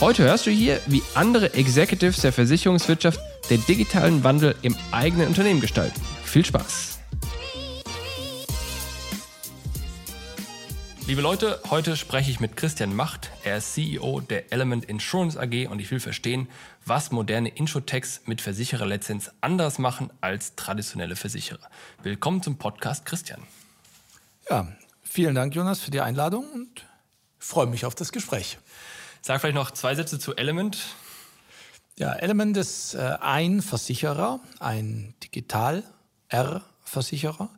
Heute hörst du hier, wie andere Executives der Versicherungswirtschaft den digitalen Wandel im eigenen Unternehmen gestalten. Viel Spaß! Liebe Leute, heute spreche ich mit Christian Macht. Er ist CEO der Element Insurance AG und ich will verstehen, was moderne Insurtechs mit Versichererlizenz anders machen als traditionelle Versicherer. Willkommen zum Podcast, Christian. Ja, vielen Dank, Jonas, für die Einladung und freue mich auf das Gespräch. Sag vielleicht noch zwei Sätze zu Element. Ja, Element ist äh, ein Versicherer, ein Digital-R-Versicherer.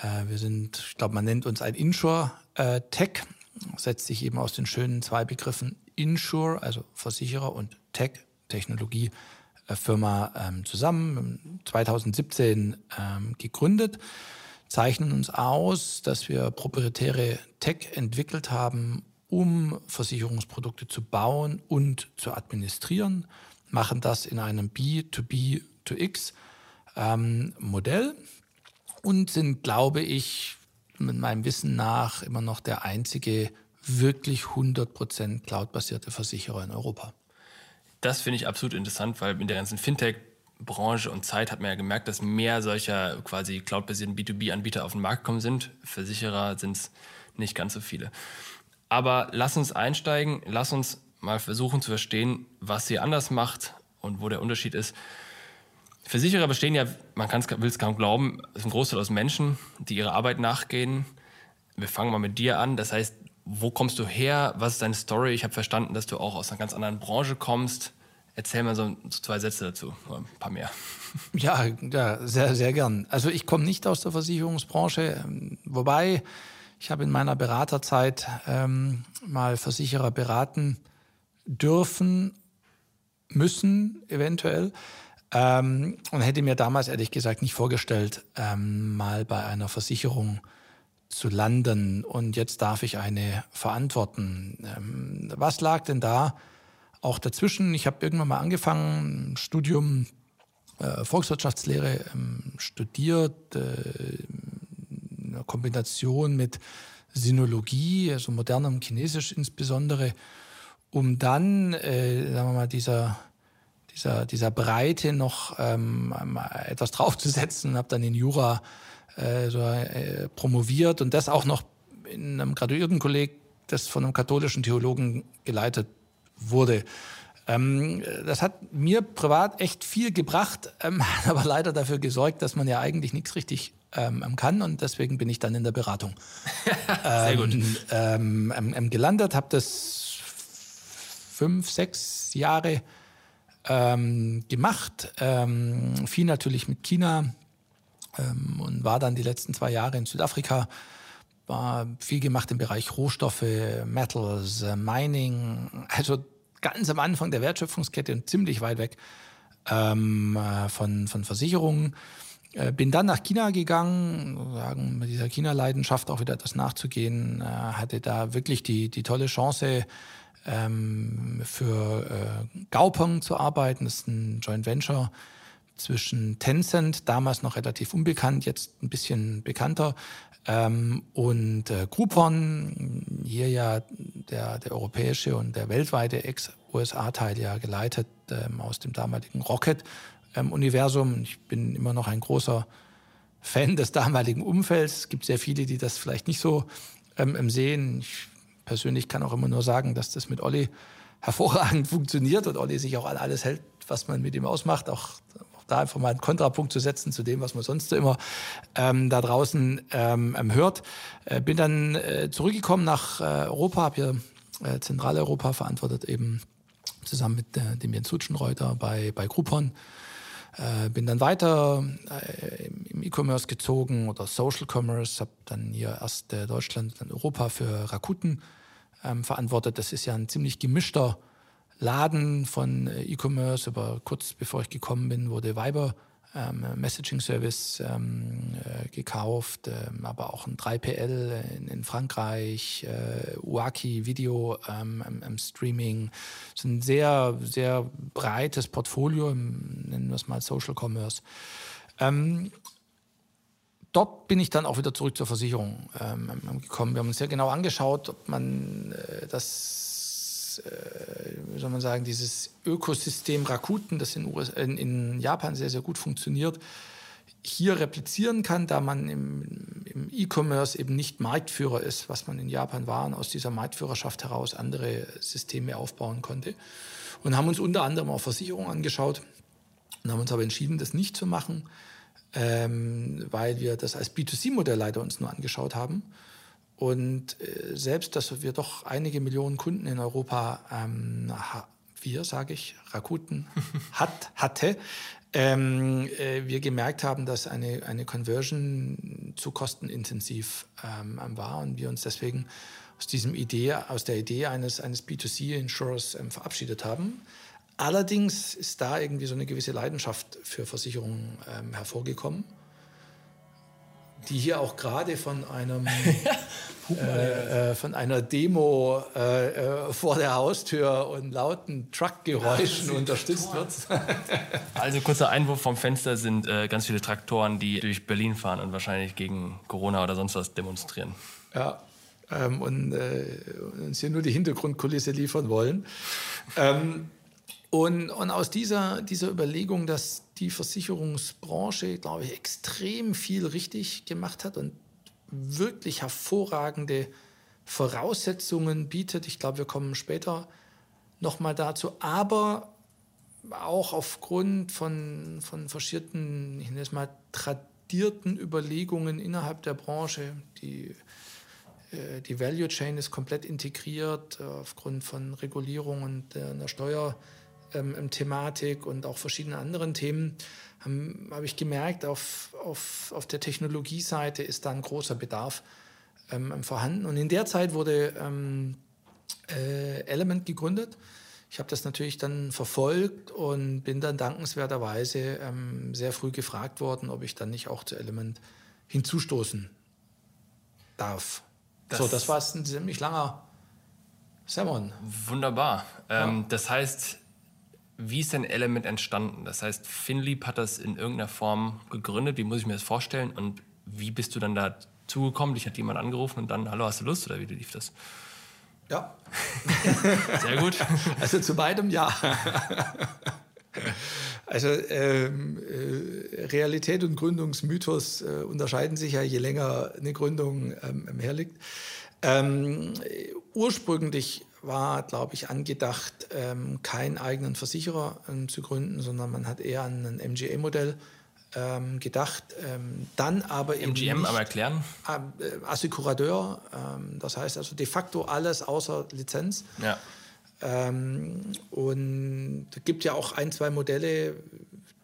Äh, wir sind, ich glaube, man nennt uns ein Insure-Tech, äh, setzt sich eben aus den schönen zwei Begriffen Insure, also Versicherer, und Tech, Technologiefirma ähm, zusammen. 2017 ähm, gegründet, zeichnen uns aus, dass wir proprietäre Tech entwickelt haben, um Versicherungsprodukte zu bauen und zu administrieren, machen das in einem B2B2X ähm, und sind, glaube ich, mit meinem Wissen nach immer noch der einzige wirklich 100% cloudbasierte Versicherer in Europa. Das finde ich absolut interessant, weil in der ganzen Fintech-Branche und Zeit hat man ja gemerkt, dass mehr solcher quasi cloudbasierten B2B-Anbieter auf den Markt gekommen sind. Versicherer sind es nicht ganz so viele. Aber lass uns einsteigen, lass uns mal versuchen zu verstehen, was sie anders macht und wo der Unterschied ist. Versicherer bestehen ja, man will es kaum glauben, ist ein Großteil aus Menschen, die ihrer Arbeit nachgehen. Wir fangen mal mit dir an. Das heißt, wo kommst du her? Was ist deine Story? Ich habe verstanden, dass du auch aus einer ganz anderen Branche kommst. Erzähl mal so, zwei Sätze dazu, ein paar mehr. Ja, ja sehr, sehr gern. Also ich komme nicht aus der Versicherungsbranche, wobei ich habe in meiner Beraterzeit ähm, mal Versicherer beraten dürfen, müssen eventuell. Ähm, und hätte mir damals ehrlich gesagt nicht vorgestellt, ähm, mal bei einer Versicherung zu landen. Und jetzt darf ich eine verantworten. Ähm, was lag denn da auch dazwischen? Ich habe irgendwann mal angefangen, Studium äh, Volkswirtschaftslehre ähm, studiert, äh, einer Kombination mit Sinologie, also modernem Chinesisch insbesondere, um dann, äh, sagen wir mal, dieser, dieser, dieser Breite noch ähm, etwas draufzusetzen, habe dann in Jura äh, so, äh, promoviert und das auch noch in einem Graduiertenkolleg, das von einem katholischen Theologen geleitet wurde. Ähm, das hat mir privat echt viel gebracht, ähm, aber leider dafür gesorgt, dass man ja eigentlich nichts richtig ähm, kann und deswegen bin ich dann in der Beratung. Sehr gut. Ähm, ähm, gelandet, habe das fünf, sechs Jahre ähm, gemacht, viel natürlich mit China und war dann die letzten zwei Jahre in Südafrika. War viel gemacht im Bereich Rohstoffe, Metals, äh, Mining, also ganz am Anfang der Wertschöpfungskette und ziemlich weit weg ähm, äh, von, von Versicherungen. Äh, bin dann nach China gegangen, sagen, mit dieser China-Leidenschaft auch wieder etwas nachzugehen, äh, hatte da wirklich die, die tolle Chance, ähm, für äh, Gaupeng zu arbeiten. Das ist ein Joint Venture zwischen Tencent, damals noch relativ unbekannt, jetzt ein bisschen bekannter, ähm, und äh, Groupon, hier ja der, der europäische und der weltweite Ex-USA-Teil ja geleitet ähm, aus dem damaligen Rocket ähm. Ich bin immer noch ein großer Fan des damaligen Umfelds. Es gibt sehr viele, die das vielleicht nicht so ähm, sehen. Ich persönlich kann auch immer nur sagen, dass das mit Olli hervorragend funktioniert und Olli sich auch an alles hält, was man mit ihm ausmacht, auch da einfach mal einen Kontrapunkt zu setzen zu dem, was man sonst so immer ähm, da draußen ähm, hört. Äh, bin dann äh, zurückgekommen nach äh, Europa, habe hier äh, Zentraleuropa verantwortet, eben zusammen mit äh, dem Jens Hutschenreuter bei, bei Groupon. Äh, bin dann weiter im E-Commerce gezogen oder Social Commerce, habe dann hier erst Deutschland, dann Europa für Rakuten ähm, verantwortet. Das ist ja ein ziemlich gemischter Laden von äh, E-Commerce. Aber kurz bevor ich gekommen bin, wurde Viber ähm, Messaging Service ähm, äh, gekauft, ähm, aber auch ein 3PL in, in Frankreich, äh, Uaki Video ähm, Streaming. Das ist ein sehr, sehr breites Portfolio, nennen wir es mal Social Commerce. Ähm, dort bin ich dann auch wieder zurück zur Versicherung ähm, gekommen. Wir haben uns sehr genau angeschaut, ob man äh, das äh, wie soll man sagen, dieses Ökosystem Rakuten, das in, US, in, in, Japan sehr, sehr gut funktioniert, hier replizieren kann, da man im, im E-Commerce eben nicht Marktführer ist, was man in Japan war und aus dieser Marktführerschaft heraus andere Systeme aufbauen konnte. Und haben uns unter anderem auch Versicherungen angeschaut und haben uns aber entschieden, das nicht zu machen, ähm, weil wir das als B2C-Modell leider uns nur angeschaut haben und äh, selbst, dass wir doch einige Millionen Kunden in Europa, ähm, wir, sage ich, Rakuten, hat, hatte, ähm, äh, wir gemerkt haben, dass eine, eine Conversion zu kostenintensiv ähm, war und wir uns deswegen aus, diesem Idee, aus der Idee eines, eines B2C-Insurers ähm, verabschiedet haben. Allerdings ist da irgendwie so eine gewisse Leidenschaft für Versicherungen ähm, hervorgekommen die hier auch gerade von einem äh, äh, von einer Demo äh, äh, vor der Haustür und lauten Truckgeräuschen unterstützt wird. also kurzer Einwurf vom Fenster sind äh, ganz viele Traktoren, die durch Berlin fahren und wahrscheinlich gegen Corona oder sonst was demonstrieren. Ja. Ähm, und äh, uns hier nur die Hintergrundkulisse liefern wollen. Ähm, und, und aus dieser, dieser Überlegung, dass die Versicherungsbranche, glaube ich, extrem viel richtig gemacht hat und wirklich hervorragende Voraussetzungen bietet. Ich glaube, wir kommen später nochmal dazu. Aber auch aufgrund von, von verschierten, ich nenne es mal, tradierten Überlegungen innerhalb der Branche, die äh, die Value Chain ist komplett integriert aufgrund von Regulierung und einer Steuer ähm, Thematik und auch verschiedene anderen Themen, habe hab ich gemerkt, auf, auf, auf der Technologieseite ist da ein großer Bedarf ähm, vorhanden. Und in der Zeit wurde ähm, äh, Element gegründet. Ich habe das natürlich dann verfolgt und bin dann dankenswerterweise ähm, sehr früh gefragt worden, ob ich dann nicht auch zu Element hinzustoßen darf. Das so, das war ein ziemlich langer Sermon. Wunderbar. Ähm, ja. Das heißt, wie ist denn Element entstanden? Das heißt, Finlieb hat das in irgendeiner Form gegründet. Wie muss ich mir das vorstellen? Und wie bist du dann da zugekommen? Dich hat jemand angerufen und dann, hallo, hast du Lust? Oder wie lief das? Ja. Sehr gut. Also zu beidem ja. Also ähm, äh, Realität und Gründungsmythos äh, unterscheiden sich ja, je länger eine Gründung ähm, herliegt. Ähm, ursprünglich war, glaube ich, angedacht, ähm, keinen eigenen Versicherer ähm, zu gründen, sondern man hat eher an ein MGA-Modell ähm, gedacht. Ähm, dann aber MGM, eben nicht, aber erklären? Äh, Assekurateur, ähm, das heißt also de facto alles außer Lizenz. Ja. Ähm, und es gibt ja auch ein, zwei Modelle,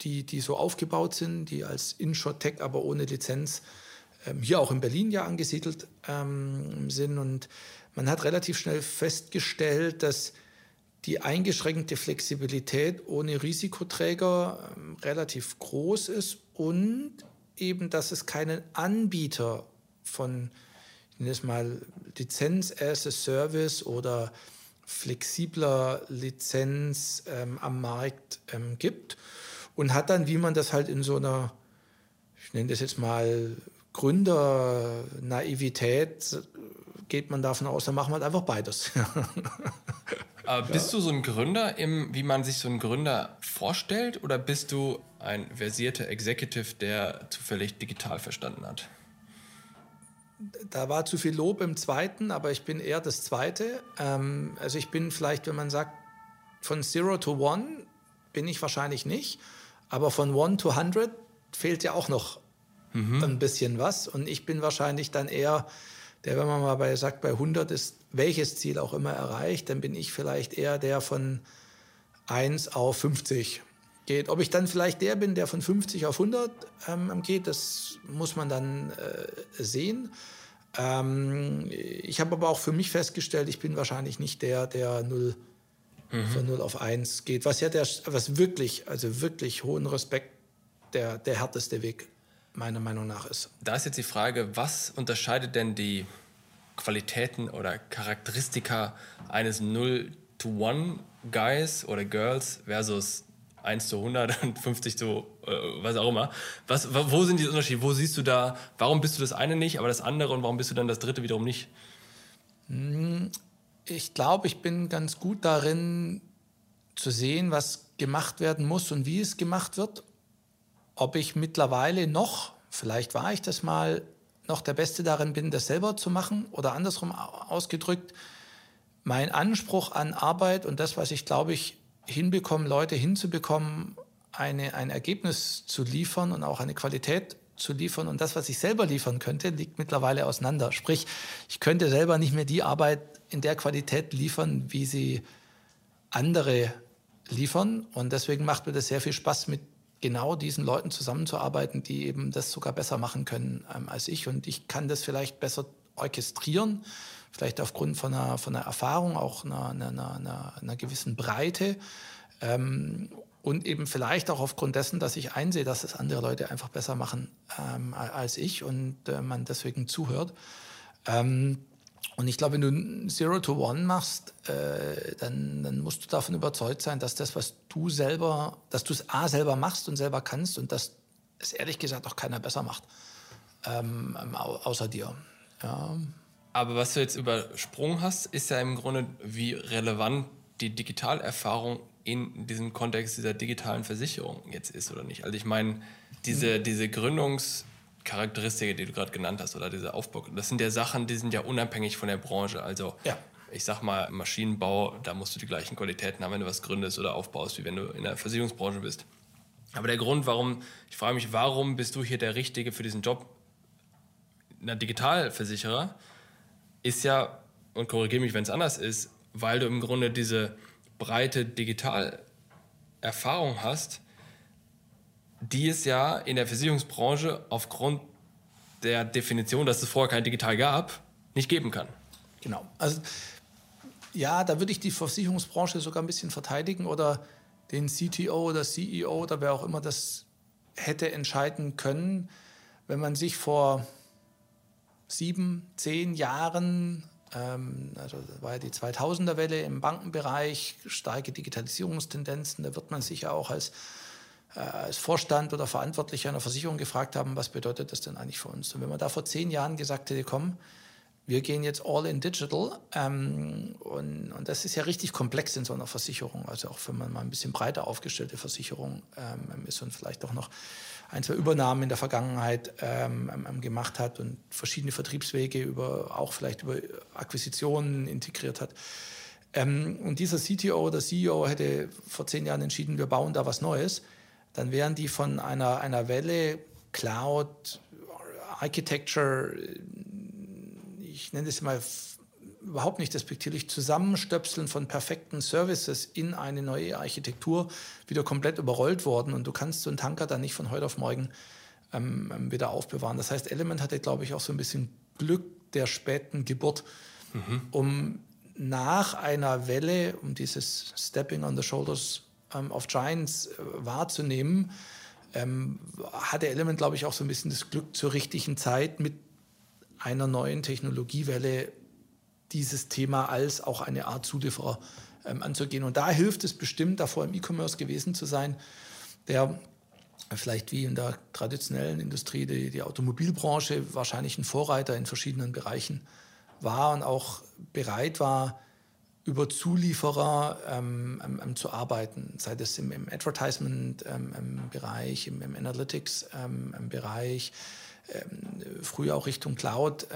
die, die so aufgebaut sind, die als InsurTech, aber ohne Lizenz hier auch in Berlin ja angesiedelt sind. Und man hat relativ schnell festgestellt, dass die eingeschränkte Flexibilität ohne Risikoträger ähm, relativ groß ist und eben, dass es keinen Anbieter von, ich nenne es mal, Lizenz as a Service oder flexibler Lizenz ähm, am Markt ähm, gibt und hat dann, wie man das halt in so einer, ich nenne das jetzt mal Gründer-Naivität geht man davon aus, dann machen wir halt einfach beides. Aber bist du so ein Gründer, im, wie man sich so einen Gründer vorstellt, oder bist du ein versierter Executive, der zufällig digital verstanden hat? Da war zu viel Lob im zweiten, aber ich bin eher das zweite. Ähm, also ich bin vielleicht, wenn man sagt, von Zero to One, bin ich wahrscheinlich nicht. Aber von 1 to 100 fehlt ja auch noch mhm. ein bisschen was. Und ich bin wahrscheinlich dann eher der, wenn man mal bei, sagt, bei 100 ist, welches Ziel auch immer erreicht, dann bin ich vielleicht eher der von 1 auf 50 geht. Ob ich dann vielleicht der bin, der von 50 auf 100 ähm, geht, das muss man dann äh, sehen. Ähm, ich habe aber auch für mich festgestellt, ich bin wahrscheinlich nicht der, der 0 mhm. von 0 auf 1 geht. Was ja der, was wirklich, also wirklich hohen Respekt, der, der härteste Weg meiner Meinung nach ist. Da ist jetzt die Frage, was unterscheidet denn die Qualitäten oder Charakteristika eines 0 to 1 Guys oder Girls versus 1 zu 100 und 50 zu äh, was auch immer. Was, wo sind die Unterschiede? Wo siehst du da, warum bist du das eine nicht, aber das andere und warum bist du dann das dritte wiederum nicht? Hm, ich glaube, ich bin ganz gut darin zu sehen, was gemacht werden muss und wie es gemacht wird ob ich mittlerweile noch, vielleicht war ich das mal, noch der Beste darin bin, das selber zu machen oder andersrum ausgedrückt, mein Anspruch an Arbeit und das, was ich glaube ich hinbekomme, Leute hinzubekommen, eine, ein Ergebnis zu liefern und auch eine Qualität zu liefern und das, was ich selber liefern könnte, liegt mittlerweile auseinander. Sprich, ich könnte selber nicht mehr die Arbeit in der Qualität liefern, wie sie andere liefern und deswegen macht mir das sehr viel Spaß, mit genau diesen Leuten zusammenzuarbeiten, die eben das sogar besser machen können ähm, als ich. Und ich kann das vielleicht besser orchestrieren, vielleicht aufgrund von einer, von einer Erfahrung, auch einer, einer, einer, einer gewissen Breite. Ähm, und eben vielleicht auch aufgrund dessen, dass ich einsehe, dass es andere Leute einfach besser machen ähm, als ich und äh, man deswegen zuhört. Ähm, und ich glaube, wenn du Zero to One machst, äh, dann, dann musst du davon überzeugt sein, dass das, was du selber, dass du es A selber machst und selber kannst und dass es ehrlich gesagt auch keiner besser macht, ähm, außer dir. Ja. Aber was du jetzt übersprungen hast, ist ja im Grunde, wie relevant die Digitalerfahrung in diesem Kontext dieser digitalen Versicherung jetzt ist oder nicht. Also ich meine, diese, diese Gründungs- Charakteristika, die du gerade genannt hast, oder dieser Aufbau, das sind ja Sachen, die sind ja unabhängig von der Branche. Also ja. ich sag mal, Maschinenbau, da musst du die gleichen Qualitäten haben, wenn du was gründest oder aufbaust, wie wenn du in der Versicherungsbranche bist. Aber der Grund, warum, ich frage mich, warum bist du hier der Richtige für diesen Job, ein Digitalversicherer, ist ja, und korrigiere mich, wenn es anders ist, weil du im Grunde diese breite Digitalerfahrung hast, die es ja in der Versicherungsbranche aufgrund der Definition, dass es vorher kein Digital gab, nicht geben kann. Genau. Also ja, da würde ich die Versicherungsbranche sogar ein bisschen verteidigen oder den CTO oder CEO oder wer auch immer das hätte entscheiden können, wenn man sich vor sieben, zehn Jahren, ähm, also war ja die 2000er-Welle im Bankenbereich, starke Digitalisierungstendenzen, da wird man sich ja auch als als Vorstand oder Verantwortlicher einer Versicherung gefragt haben, was bedeutet das denn eigentlich für uns? Und wenn man da vor zehn Jahren gesagt hätte, komm, wir gehen jetzt all in digital ähm, und, und das ist ja richtig komplex in so einer Versicherung, also auch wenn man mal ein bisschen breiter aufgestellte Versicherung ähm, ist und vielleicht auch noch ein, zwei Übernahmen in der Vergangenheit ähm gemacht hat und verschiedene Vertriebswege über auch vielleicht über Akquisitionen integriert hat. Ähm, und dieser CTO oder CEO hätte vor zehn Jahren entschieden, wir bauen da was Neues dann wären die von einer, einer Welle Cloud, Architecture, ich nenne es mal überhaupt nicht despektierlich, Zusammenstöpseln von perfekten Services in eine neue Architektur wieder komplett überrollt worden und du kannst so einen Tanker dann nicht von heute auf morgen ähm, ähm wieder aufbewahren. Das heißt, Element hatte, glaube ich, auch so ein bisschen Glück der späten Geburt, mhm. um nach einer Welle, um dieses Stepping on the Shoulders ähm, of Giants äh, wahrzunehmen, ähm, der Element, glaube ich, auch so ein bisschen das Glück zur richtigen Zeit mit einer neuen Technologiewelle dieses Thema als auch eine Art Zulieferer ähm, anzugehen. Und da hilft es bestimmt, davor im E-Commerce gewesen zu sein, der vielleicht wie in der traditionellen Industrie, die, die Automobilbranche, wahrscheinlich ein Vorreiter in verschiedenen Bereichen war und auch bereit war, über Zulieferer ähm, ähm, ähm, zu arbeiten, sei das im, im Advertisement-Bereich, ähm, im, im Analytics-Bereich, ähm, früher auch Richtung Cloud,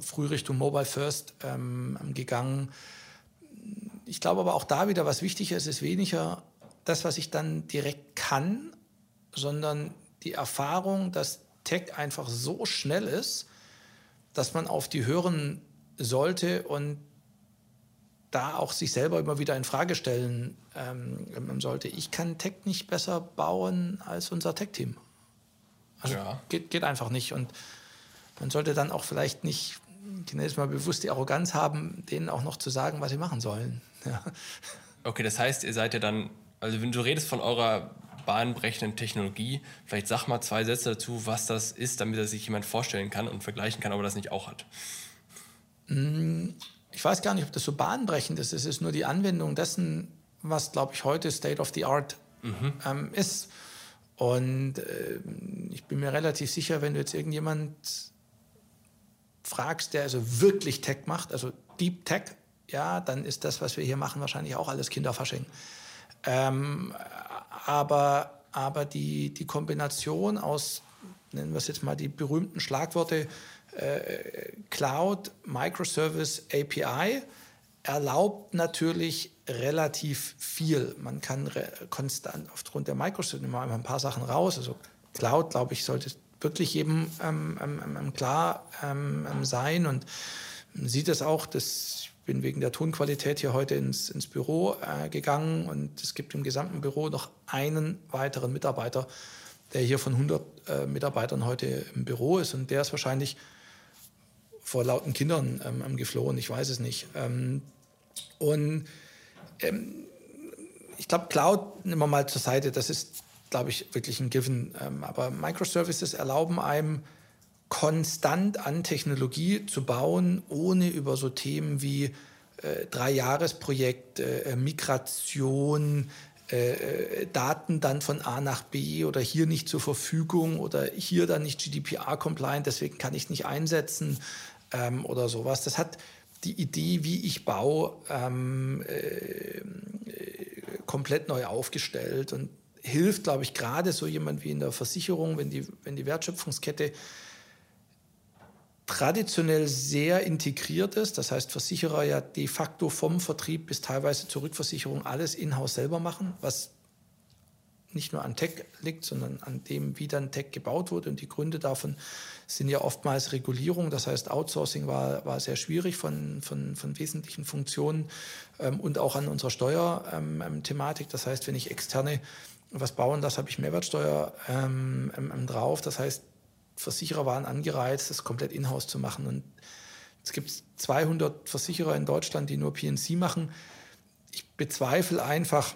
früh Richtung Mobile First gegangen. Ich glaube aber auch da wieder, was wichtiger ist, ist weniger das, was ich dann direkt kann, sondern die Erfahrung, dass Tech einfach so schnell ist, dass man auf die hören sollte und da auch sich selber immer wieder in Frage stellen ähm, sollte. Ich kann Tech nicht besser bauen als unser Tech-Team. Also ja. geht, geht einfach nicht. Und man sollte dann auch vielleicht nicht, es mal bewusst, die Arroganz haben, denen auch noch zu sagen, was sie machen sollen. Ja. Okay, das heißt, ihr seid ja dann, also wenn du redest von eurer bahnbrechenden Technologie, vielleicht sag mal zwei Sätze dazu, was das ist, damit er sich jemand vorstellen kann und vergleichen kann, ob er das nicht auch hat. Mm, ich weiß gar nicht, ob das so bahnbrechend ist. Es ist nur die Anwendung dessen, was, glaube ich, heute State of the Art mhm. ähm, ist. Und äh, ich bin mir relativ sicher, wenn du jetzt irgendjemand fragst, der also wirklich Tech macht, also Deep Tech, ja, dann ist das, was wir hier machen, wahrscheinlich auch alles Kinderfasching. Ähm, aber aber die, die Kombination aus, nennen wir es jetzt mal die berühmten Schlagworte äh, Cloud, Microservice, API, erlaubt natürlich relativ viel. Man kann konstant aufgrund der Microservice, wir ein paar Sachen raus, also Cloud, glaube ich, sollte wirklich jedem ähm, ähm, ähm, klar ähm, ähm, sein. Und man sieht es auch, dass ich bin wegen der Tonqualität hier heute ins, ins Büro äh, gegangen und es gibt im gesamten Büro noch einen weiteren Mitarbeiter, der hier von 100 äh, Mitarbeitern heute im Büro ist und der ist wahrscheinlich vor lauten Kindern ähm, geflohen, ich weiß es nicht. und ich glaube, Cloud nehmen wir mal zur Seite, das ist glaube ich, wirklich ein Given. Ähm, aber Microservices erlauben einem, konstant an Technologie zu bauen, ohne über so Themen wie äh, Dreijahresprojekt, äh, Migration, äh, äh Daten dann von A nach B oder hier nicht zur Verfügung oder hier dann nicht GDPR-compliant, deswegen kann ich nicht einsetzen ähm, oder sowas. Das hat die Idee, wie ich baue, ähm, äh, komplett neu aufgestellt und hilft, glaube ich, gerade so jemand wie in der Versicherung, wenn die, wenn die Wertschöpfungskette traditionell sehr integriert ist, das heißt Versicherer ja de facto vom Vertrieb bis teilweise zur Rückversicherung alles in-house selber machen, was nicht nur an Tech liegt, sondern an dem, wie dann Tech gebaut wurde. Und die Gründe davon sind ja oftmals Regulierung. Das heißt, Outsourcing war, war sehr schwierig von, von, von wesentlichen Funktionen ähm, und auch an unserer Steuerthematik. Ähm, das heißt, wenn ich externe was bauen, das habe ich Mehrwertsteuer ähm, ähm, drauf. Das heißt, Versicherer waren angereizt, das komplett in-house zu machen. Und es gibt 200 Versicherer in Deutschland, die nur PNC machen. Ich bezweifle einfach,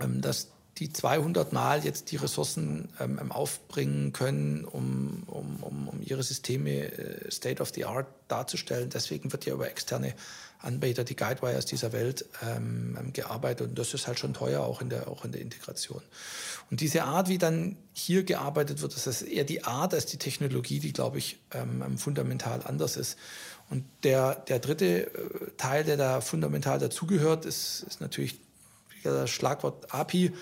ähm, dass die 200 Mal jetzt die Ressourcen ähm, ähm, aufbringen können, um, um, um, um ihre Systeme äh, State of the Art darzustellen. Deswegen wird ja über externe Anbieter, die Guidewires dieser Welt, ähm, ähm, gearbeitet. Und das ist halt schon teuer, auch in, der, auch in der Integration. Und diese Art, wie dann hier gearbeitet wird, das ist eher die Art als die Technologie, die, glaube ich, ähm, ähm fundamental anders ist. Und der, der dritte äh, Teil, der da fundamental dazugehört, ist, ist natürlich das Schlagwort API.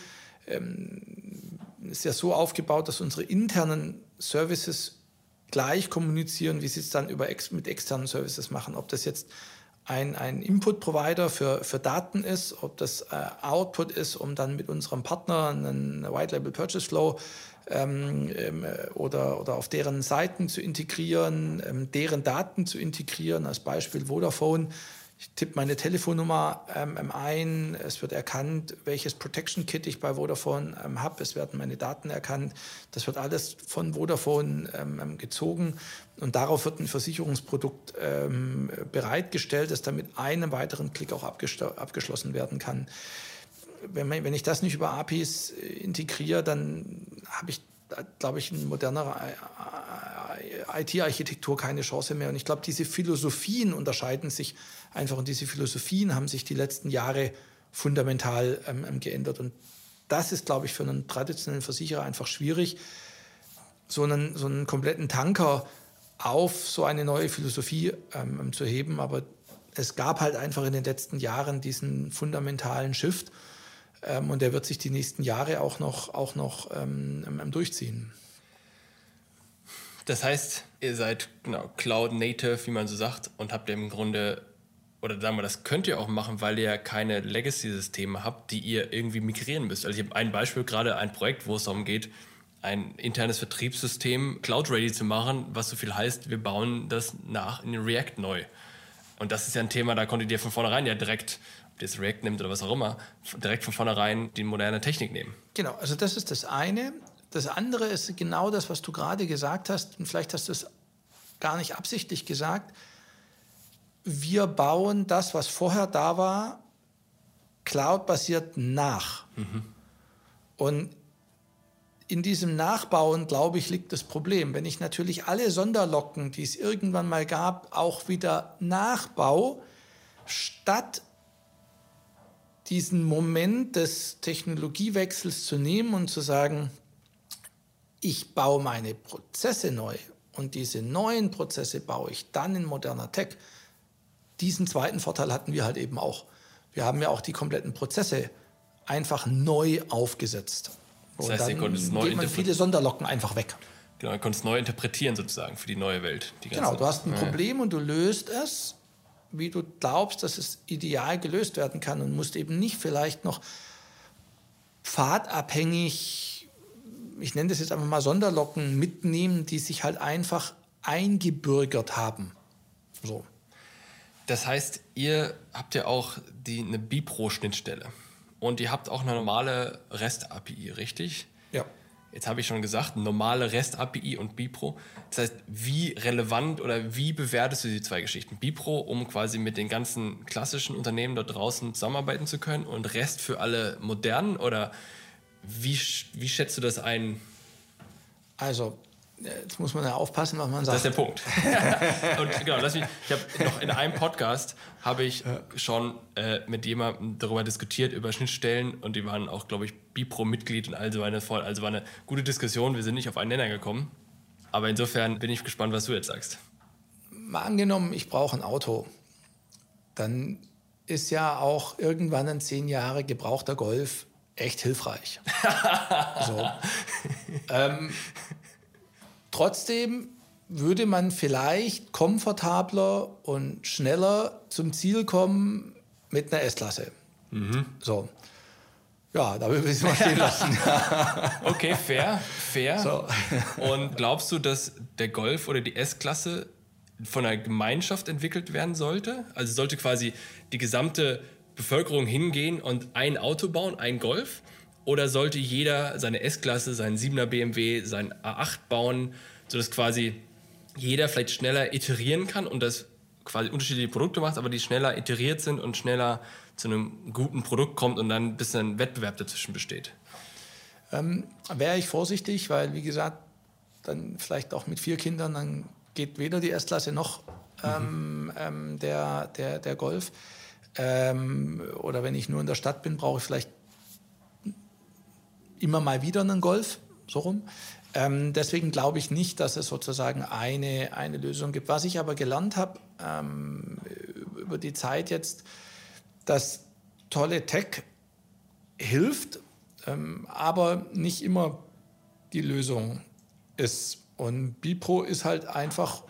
Ähm, ist ja so aufgebaut, dass unsere internen Services gleich kommunizieren, wie sie es dann über ex mit externen Services machen. Ob das jetzt ein, ein Input-Provider für, für Daten ist, ob das äh, Output ist, um dann mit unserem Partner einen White Label Purchase Flow ähm, ähm, oder, oder auf deren Seiten zu integrieren, ähm, deren Daten zu integrieren. Als Beispiel Vodafone ich tippe meine Telefonnummer ähm, ähm, ein, es wird erkannt, welches Protection Kit ich bei Vodafone ähm, habe, es werden meine Daten erkannt. Das wird alles von Vodafone ähm, ähm gezogen und darauf wird ein Versicherungsprodukt ähm, bereitgestellt, das dann mit einem weiteren Klick auch abgeschlossen werden kann. Wenn, wenn ich das nicht über APIs äh, integriere, dann habe ich glaube ich, in moderner IT-Architektur keine Chance mehr. Und ich glaube, diese Philosophien unterscheiden sich einfach und diese Philosophien haben sich die letzten Jahre fundamental ähm, ähm, geändert. Und das ist, glaube ich, für einen traditionellen Versicherer einfach schwierig, so einen, so einen kompletten Tanker auf so eine neue Philosophie ähm, ähm zu heben. Aber es gab halt einfach in den letzten Jahren diesen fundamentalen Shift. Ähm, und der wird sich die nächsten Jahre auch noch, auch noch ähm, durchziehen. Das heißt, ihr seid genau, Cloud Native, wie man so sagt, und habt im Grunde oder sagen wir, das könnt ihr auch machen, weil ihr ja keine Legacy-Systeme habt, die ihr irgendwie migrieren müsst. Also ich habe ein Beispiel, gerade ein Projekt, wo es darum geht, ein internes Vertriebssystem cloud-ready zu machen, was so viel heißt, wir bauen das nach in React neu. Und das ist ja ein Thema, da konntet ihr von vornherein ja direkt, ob ihr das React nimmt oder was auch immer, direkt von vornherein die moderne Technik nehmen. Genau, also das ist das eine. Das andere ist genau das, was du gerade gesagt hast. Und vielleicht hast du es gar nicht absichtlich gesagt. Wir bauen das, was vorher da war, cloud-basiert nach. Mhm. Und in diesem Nachbauen, glaube ich, liegt das Problem. Wenn ich natürlich alle Sonderlocken, die es irgendwann mal gab, auch wieder nachbaue, statt diesen Moment des Technologiewechsels zu nehmen und zu sagen, ich baue meine Prozesse neu und diese neuen Prozesse baue ich dann in moderner Tech. Diesen zweiten Vorteil hatten wir halt eben auch. Wir haben ja auch die kompletten Prozesse einfach neu aufgesetzt. Das heißt, konntest neu man viele Sonderlocken einfach weg. Genau, ihr konntest neu interpretieren sozusagen für die neue Welt. Die genau, du hast ein. Problem und du löst es, wie du glaubst, dass es ideal gelöst werden kann und musst eben nicht vielleicht noch pfadabhängig, ich nenne das jetzt einfach mal Sonderlocken mitnehmen, die sich halt einfach eingebürgert haben. So. Das heißt, ihr habt ja auch die, eine Bipro-Schnittstelle. Und ihr habt auch eine normale REST-API, richtig? Ja. Jetzt habe ich schon gesagt, normale REST-API und Bipro. Das heißt, wie relevant oder wie bewertest du die zwei Geschichten? Bipro, um quasi mit den ganzen klassischen Unternehmen dort draußen zusammenarbeiten zu können und REST für alle modernen oder wie, wie schätzt du das ein? Also, Jetzt muss man ja aufpassen, was man sagt. Das ist der Punkt. und genau, lass mich, ich habe noch in einem Podcast habe ich schon äh, mit jemandem darüber diskutiert über Schnittstellen und die waren auch, glaube ich, Bipro-Mitglied und also eine voll, also war eine gute Diskussion. Wir sind nicht auf einen Nenner gekommen. Aber insofern bin ich gespannt, was du jetzt sagst. Mal angenommen, ich brauche ein Auto, dann ist ja auch irgendwann ein zehn Jahre gebrauchter Golf echt hilfreich. so. ähm, Trotzdem würde man vielleicht komfortabler und schneller zum Ziel kommen mit einer S-Klasse. Mhm. So. Ja, da will ich es mal stehen lassen. okay, fair, fair. So. Und glaubst du, dass der Golf oder die S-Klasse von der Gemeinschaft entwickelt werden sollte? Also sollte quasi die gesamte Bevölkerung hingehen und ein Auto bauen, ein Golf? Oder sollte jeder seine S-Klasse, seinen 7er BMW, seinen A8 bauen, sodass quasi jeder vielleicht schneller iterieren kann und das quasi unterschiedliche Produkte macht, aber die schneller iteriert sind und schneller zu einem guten Produkt kommt und dann ein bisschen Wettbewerb dazwischen besteht? Ähm, Wäre ich vorsichtig, weil wie gesagt, dann vielleicht auch mit vier Kindern, dann geht weder die S-Klasse noch ähm, mhm. ähm, der, der, der Golf. Ähm, oder wenn ich nur in der Stadt bin, brauche ich vielleicht immer mal wieder einen Golf, so rum. Ähm, deswegen glaube ich nicht, dass es sozusagen eine, eine Lösung gibt. Was ich aber gelernt habe ähm, über die Zeit jetzt, dass tolle Tech hilft, ähm, aber nicht immer die Lösung ist. Und Bipro ist halt einfach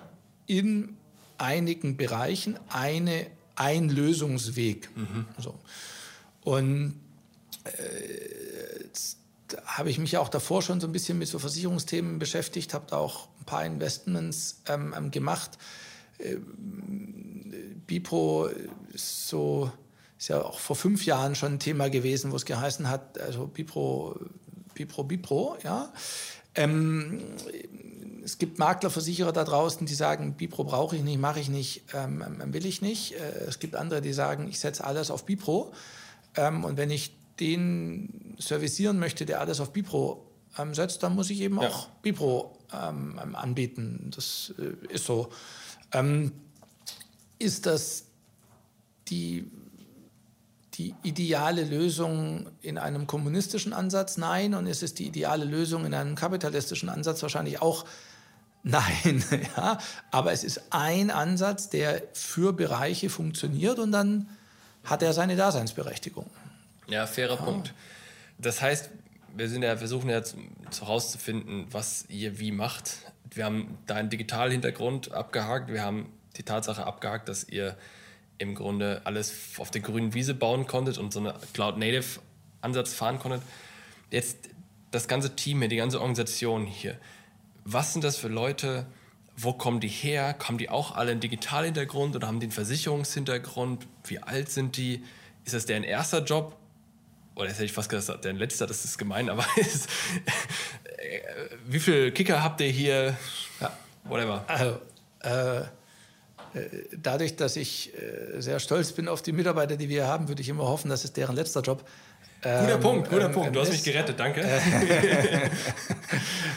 in einigen Bereichen eine, ein Lösungsweg. Mhm. So. Und äh, habe ich mich auch davor schon so ein bisschen mit so Versicherungsthemen beschäftigt, habe da auch ein paar Investments ähm, ähm gemacht. Ähm, Bipro ist so ist ja auch vor fünf Jahren schon ein Thema gewesen, wo es geheißen hat, also Bipro, Bipro, Bipro, ja. Ähm, es gibt Maklerversicherer da draußen, die sagen, Bipro brauche ich nicht, mache ich nicht, ähm, ähm will ich nicht. Äh, es gibt andere, die sagen, ich setze alles auf Bipro. Ähm, und wenn ich den servicieren möchte, der alles auf Bipro ähm, setzt, dann muss ich eben ja. auch Bipro ähm, ähm, anbieten. Das äh, ist so. Ist das die, die ideale Lösung in einem kommunistischen Ansatz? Nein. Und ist es die ideale Lösung in einem kapitalistischen Ansatz? Wahrscheinlich auch nein. ja? Aber es ist ein Ansatz, der für Bereiche funktioniert und dann hat er seine Daseinsberechtigung. Ja, fairer ah. Punkt. Das heißt, wir sind ja, versuchen jetzt herauszufinden, was ihr wie macht. Wir haben da einen digitalen Hintergrund abgehakt. Wir haben die Tatsache abgehakt, dass ihr im Grunde alles auf der grünen Wiese bauen konntet und so eine Cloud-Native-Ansatz fahren konntet. Jetzt das ganze Team hier, die ganze Organisation hier, was sind das für Leute? Wo kommen die her? Kommen die auch alle einen Digitalhintergrund oder haben die einen Versicherungshintergrund? Wie alt sind die? Ist das deren erster Job? Oder jetzt hätte ich fast gesagt, deren letzter, das ist gemein, aber ist, äh, wie viele Kicker habt ihr hier? Ja, whatever. Also, äh, dadurch, dass ich äh, sehr stolz bin auf die Mitarbeiter, die wir haben, würde ich immer hoffen, dass es deren letzter Job Guter ähm, Punkt, guter ähm, Punkt. Du hast mich gerettet, danke.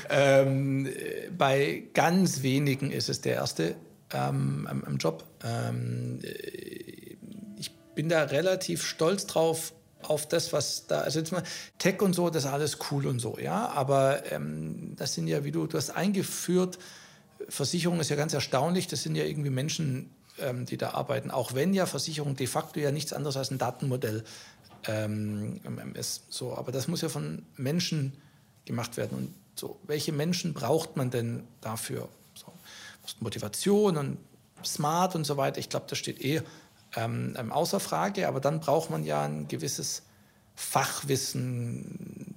ähm, bei ganz wenigen ist es der erste ähm, im Job. Ähm, ich bin da relativ stolz drauf, auf das, was da, also jetzt mal Tech und so, das ist alles cool und so, ja, aber ähm, das sind ja, wie du, du hast eingeführt, Versicherung ist ja ganz erstaunlich, das sind ja irgendwie Menschen, ähm, die da arbeiten, auch wenn ja Versicherung de facto ja nichts anderes als ein Datenmodell ähm, ist. So, aber das muss ja von Menschen gemacht werden. Und so, welche Menschen braucht man denn dafür? So, Motivation und smart und so weiter. Ich glaube, das steht eh ähm, ähm, außer Frage. Aber dann braucht man ja ein gewisses Fachwissen,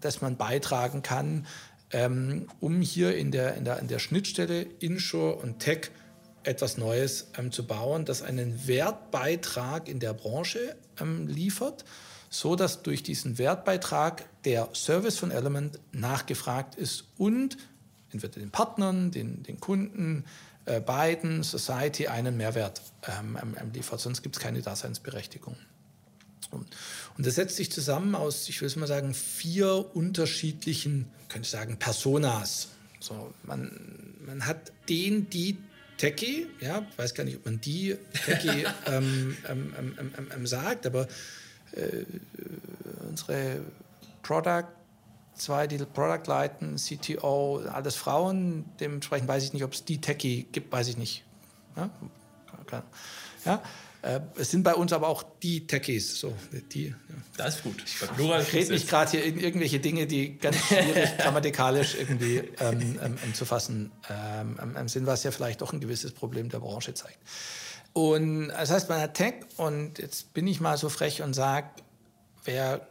das man beitragen kann, ähm, um hier in der, in der, in der Schnittstelle Insure und Tech etwas Neues ähm, zu bauen, das einen Wertbeitrag in der Branche ähm, liefert, so dass durch diesen Wertbeitrag der Service von Element nachgefragt ist und entweder den Partnern, den, den Kunden, äh, beiden, Society einen Mehrwert ähm, ähm liefert. Sonst gibt es keine Daseinsberechtigung. Und das setzt sich zusammen aus, ich will es mal sagen, vier unterschiedlichen, könnte ich sagen, Personas. So, man, man hat den, die Techie, ja, weiß gar nicht, ob man die Techie ähm, ähm, ähm, ähm, sagt, aber äh, unsere Product, zwei, die Product leiten, CTO, alles Frauen, dementsprechend weiß ich nicht, ob es die Techie gibt, weiß ich nicht. Ja, ja? äh, es sind bei uns aber auch die Techies. So, die, ja. Das ist gut. Ich, ich rede nicht gerade hier in irgendwelche Dinge, die ganz schwierig grammatikalisch irgendwie ähm, ähm, ähm zu fassen ähm, ähm, ähm, sind, was ja vielleicht doch ein gewisses Problem der Branche zeigt. Und das heißt, man hat Tech und jetzt bin ich mal so frech und sage, wer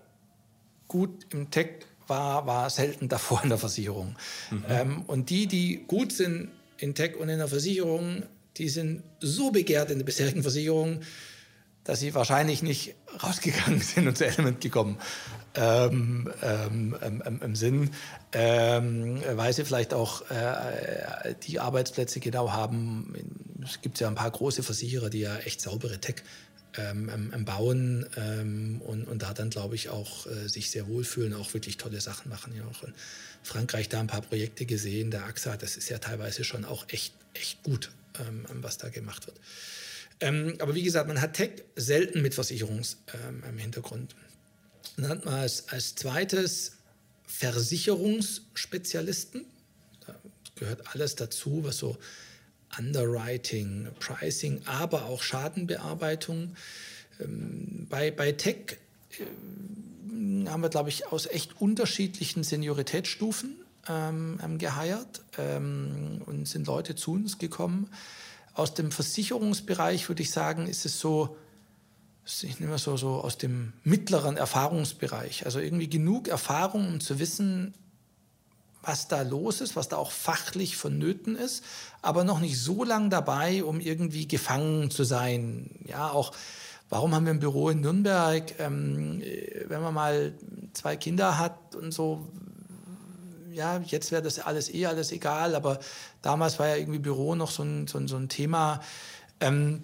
gut im Tech war, war selten davor in der Versicherung. Mhm. und die, die gut sind in Tech und in der Versicherung, die sind so begehrt in der bisherigen Versicherung, dass sie wahrscheinlich nicht rausgegangen sind und zu Element gekommen ähm, ähm, ähm, im Sinn, ähm, weil sie vielleicht auch äh, die Arbeitsplätze genau haben. Es gibt ja ein paar große Versicherer, die ja echt saubere Tech ähm, bauen ähm, und, und da dann, glaube ich, auch äh, sich sehr wohlfühlen, auch wirklich tolle Sachen machen. Ja, auch in Frankreich da ein paar Projekte gesehen, der AXA, das ist ja teilweise schon auch echt, echt gut ähm, was da gemacht wird. Ähm, aber wie gesagt, man hat Tech selten mit Versicherungshintergrund. Ähm, dann hat man als, als zweites Versicherungsspezialisten. Da gehört alles dazu, was so Underwriting, Pricing, aber auch Schadenbearbeitung. Ähm, bei, bei Tech äh, haben wir, glaube ich, aus echt unterschiedlichen Senioritätsstufen ähm, ähm, geheiert ähm, und sind Leute zu uns gekommen. Aus dem Versicherungsbereich würde ich sagen, ist es so, ich nehme so, so aus dem mittleren Erfahrungsbereich. Also irgendwie genug Erfahrung, um zu wissen, was da los ist, was da auch fachlich vonnöten ist, aber noch nicht so lang dabei, um irgendwie gefangen zu sein. Ja, auch warum haben wir ein Büro in Nürnberg? Ähm, wenn man mal zwei Kinder hat und so, ja, jetzt wäre das alles eh alles egal, aber damals war ja irgendwie Büro noch so ein, so ein, so ein Thema. Ähm,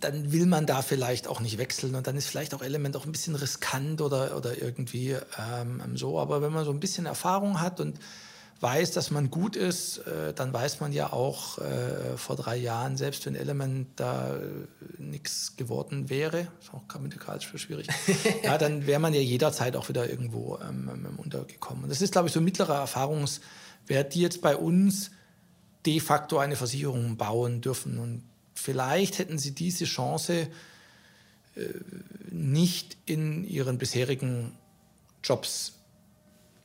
dann will man da vielleicht auch nicht wechseln und dann ist vielleicht auch Element auch ein bisschen riskant oder, oder irgendwie ähm, so. Aber wenn man so ein bisschen Erfahrung hat und weiß, dass man gut ist, äh, dann weiß man ja auch äh, vor drei Jahren, selbst wenn Element da äh, nichts geworden wäre, ist auch grammatikalisch für schwierig, ja, dann wäre man ja jederzeit auch wieder irgendwo ähm, ähm, untergekommen. Und das ist, glaube ich, so ein mittlerer Erfahrungswert, die jetzt bei uns de facto eine Versicherung bauen dürfen. Und vielleicht hätten sie diese Chance äh, nicht in ihren bisherigen Jobs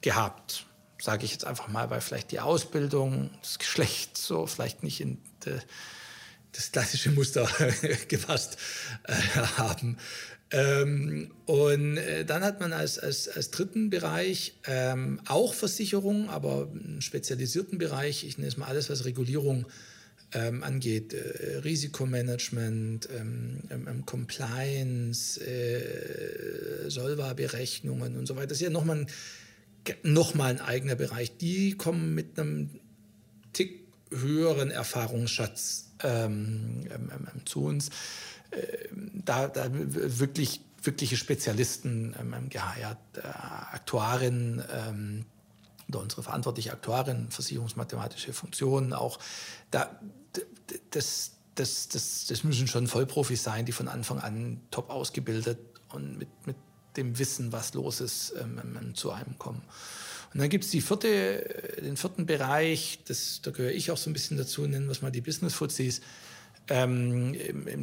gehabt sage ich jetzt einfach mal, weil vielleicht die Ausbildung, das Geschlecht so vielleicht nicht in, de, das klassische Muster gefasst äh, haben. Ähm, und äh, dann hat man als, als, als dritten Bereich ähm, auch Versicherungen, aber einen spezialisierten Bereich, ich nenne es mal alles, was Regulierung ähm, angeht, äh, Risikomanagement, ähm, ähm, ähm, Compliance, äh, Solva-Berechnungen und so weiter. Das ist ja nochmal ein, noch mal ein eigener Bereich. Die kommen mit einem Tick höheren Erfahrungsschatz ähm, zu uns da, da wirklich wirkliche Spezialisten ähm, geheiert, äh, Aktuarin ähm, oder unsere verantwortliche Aktuarin, versicherungsmathematische Funktionen auch. Da, das, das, das, das müssen schon Vollprofis sein, die von Anfang an top ausgebildet und mit, mit dem Wissen, was los ist, ähm, zu einem kommen. Und dann gibt es vierte, den vierten Bereich, das, da gehöre ich auch so ein bisschen dazu, nennen wir es mal die Business-Fuzis ähm,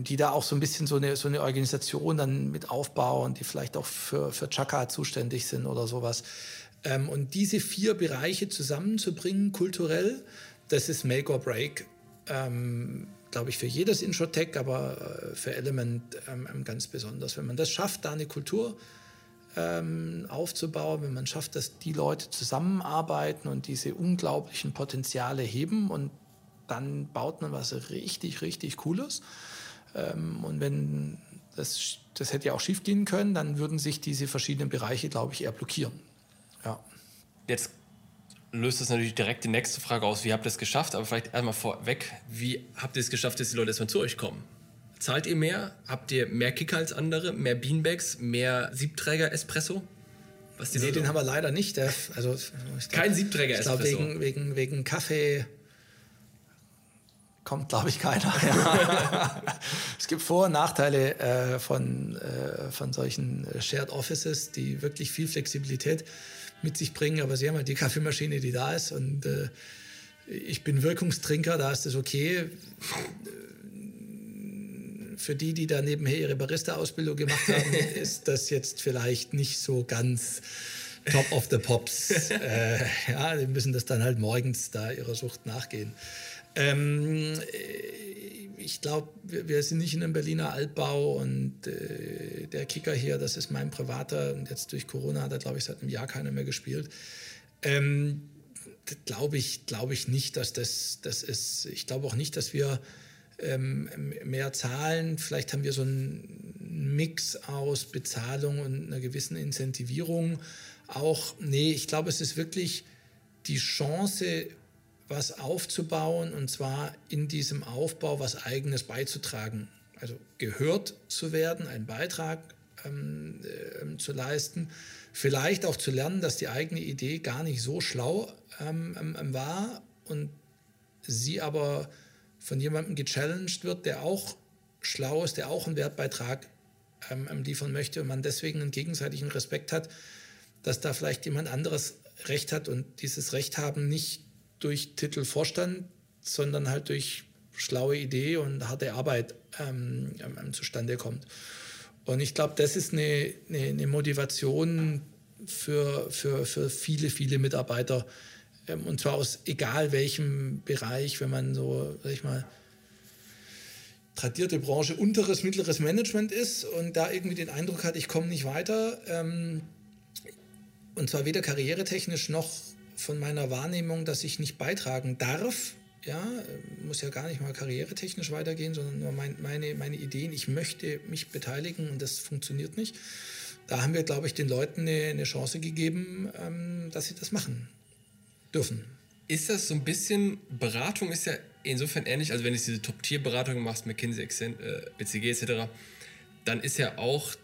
die da auch so ein bisschen so eine, so eine Organisation dann mit aufbauen, die vielleicht auch für, für Chaka zuständig sind oder sowas. Ähm, und diese vier Bereiche zusammenzubringen, kulturell, das ist Make or Break. Ähm, glaube ich, für jedes Introtech, aber äh, für Element ähm, ganz besonders. Wenn man das schafft, da eine Kultur ähm, aufzubauen, wenn man schafft, dass die Leute zusammenarbeiten und diese unglaublichen Potenziale heben und dann baut man was richtig, richtig Cooles. Ähm, und wenn das, das hätte ja auch schief gehen können, dann würden sich diese verschiedenen Bereiche, glaube ich, eher blockieren. Ja. Jetzt löst das natürlich direkt die nächste Frage aus. Wie habt ihr es geschafft? Aber vielleicht erstmal vorweg, wie habt ihr es geschafft, dass die Leute erstmal zu euch kommen? Zahlt ihr mehr? Habt ihr mehr Kicker als andere? Mehr Beanbags? Mehr Siebträger-Espresso? Was nee, den haben wir leider nicht. Also, Kein Siebträger-Espresso? Ich glaube, wegen, wegen, wegen Kaffee kommt, glaube ich, keiner. Ja. es gibt Vor- und Nachteile äh, von, äh, von solchen äh, Shared Offices, die wirklich viel Flexibilität mit sich bringen. Aber Sie haben halt die Kaffeemaschine, die da ist. Und äh, ich bin Wirkungstrinker, da ist das okay. Für die, die da nebenher ihre Barista-Ausbildung gemacht haben, ist das jetzt vielleicht nicht so ganz top of the pops. Äh, ja, die müssen das dann halt morgens da ihrer Sucht nachgehen. Ähm, äh, ich glaube, wir, wir, sind nicht in einem Berliner Altbau und äh, der Kicker hier, das ist mein privater und jetzt durch Corona hat er, glaube ich, seit einem Jahr keiner mehr gespielt. Ähm, glaube ich, glaube ich nicht, dass das, das ist. Ich glaube auch nicht, dass wir ähm, mehr zahlen. Vielleicht haben wir so einen Mix aus Bezahlung und einer gewissen Incentivierung. Auch, nee, ich glaube, es ist wirklich die Chance, was aufzubauen und zwar in diesem Aufbau was Eigenes beizutragen. Also gehört zu werden, einen Beitrag ähm, äh, zu leisten, vielleicht auch zu lernen, dass die eigene Idee gar nicht so schlau ähm, ähm, war und sie aber von jemandem gechallenged wird, der auch schlau ist, der auch einen Wertbeitrag ähm, ähm, liefern möchte und man deswegen einen gegenseitigen Respekt hat, dass da vielleicht jemand anderes Recht hat und dieses Recht haben nicht durch Titel Vorstand, sondern halt durch schlaue Idee und harte Arbeit ähm, ähm, zustande kommt. Und ich glaube, das ist eine, eine, eine, Motivation für, für, für viele, viele Mitarbeiter. Ähm, und zwar aus egal welchem Bereich, wenn man so, sag ich mal, tradierte Branche unteres, mittleres Management ist und da irgendwie den Eindruck hat, ich komme nicht weiter. Ähm, und zwar weder karrieretechnisch noch von meiner Wahrnehmung, dass ich nicht beitragen darf. Ja, muss ja gar nicht mal karrieretechnisch weitergehen, sondern nur mein, meine, meine Ideen. Ich möchte mich beteiligen und das funktioniert nicht. Da haben wir, glaube ich, den Leuten eine, eine Chance gegeben, ähm, dass sie das machen dürfen. Ist das so ein bisschen, Beratung ist ja insofern ähnlich, also wenn du diese Top-Tier-Beratung machst, McKinsey, äh, BCG etc., dann ist ja auch